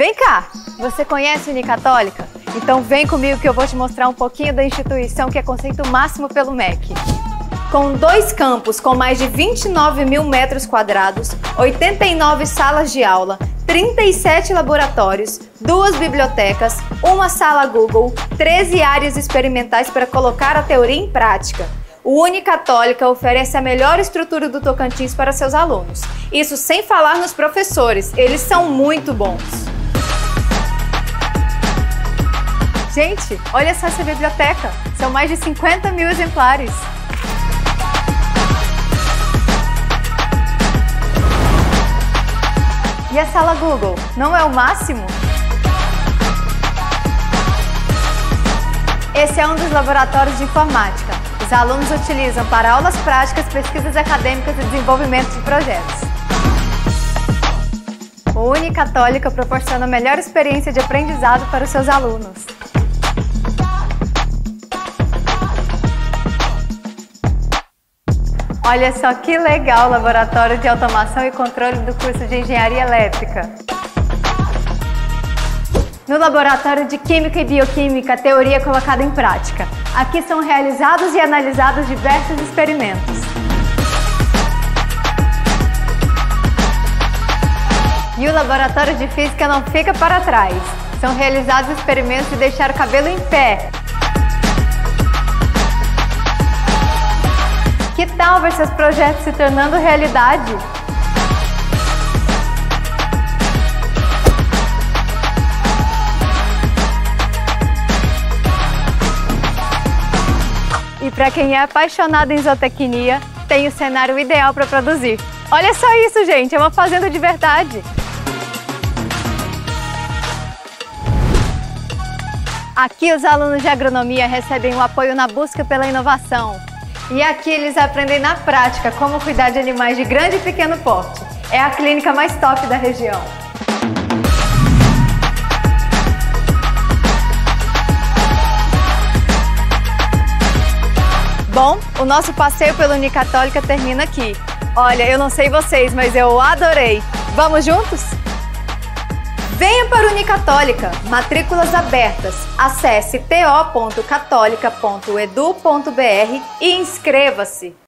Vem cá! Você conhece a Unicatólica? Então vem comigo que eu vou te mostrar um pouquinho da instituição que é conceito máximo pelo MEC. Com dois campos com mais de 29 mil metros quadrados, 89 salas de aula, 37 laboratórios, duas bibliotecas, uma sala Google, 13 áreas experimentais para colocar a teoria em prática. O Unicatólica oferece a melhor estrutura do Tocantins para seus alunos. Isso sem falar nos professores, eles são muito bons. Gente, olha só essa biblioteca. São mais de 50 mil exemplares. E a sala Google, não é o máximo? Esse é um dos laboratórios de informática. Os alunos utilizam para aulas práticas, pesquisas acadêmicas e desenvolvimento de projetos. O Unicatólica proporciona a melhor experiência de aprendizado para os seus alunos. Olha só que legal o laboratório de automação e controle do curso de engenharia elétrica. No laboratório de Química e Bioquímica, teoria colocada em prática. Aqui são realizados e analisados diversos experimentos. E o laboratório de Física não fica para trás. São realizados experimentos de deixar o cabelo em pé, Que tal ver seus projetos se tornando realidade? E para quem é apaixonado em zootecnia, tem o cenário ideal para produzir. Olha só isso, gente, é uma fazenda de verdade. Aqui os alunos de agronomia recebem o apoio na busca pela inovação, e aqui eles aprendem na prática como cuidar de animais de grande e pequeno porte. É a clínica mais top da região. Bom, o nosso passeio pela Unicatólica termina aqui. Olha, eu não sei vocês, mas eu adorei. Vamos juntos? Venha para a Unicatólica, matrículas abertas. Acesse to.católica.edu.br e inscreva-se.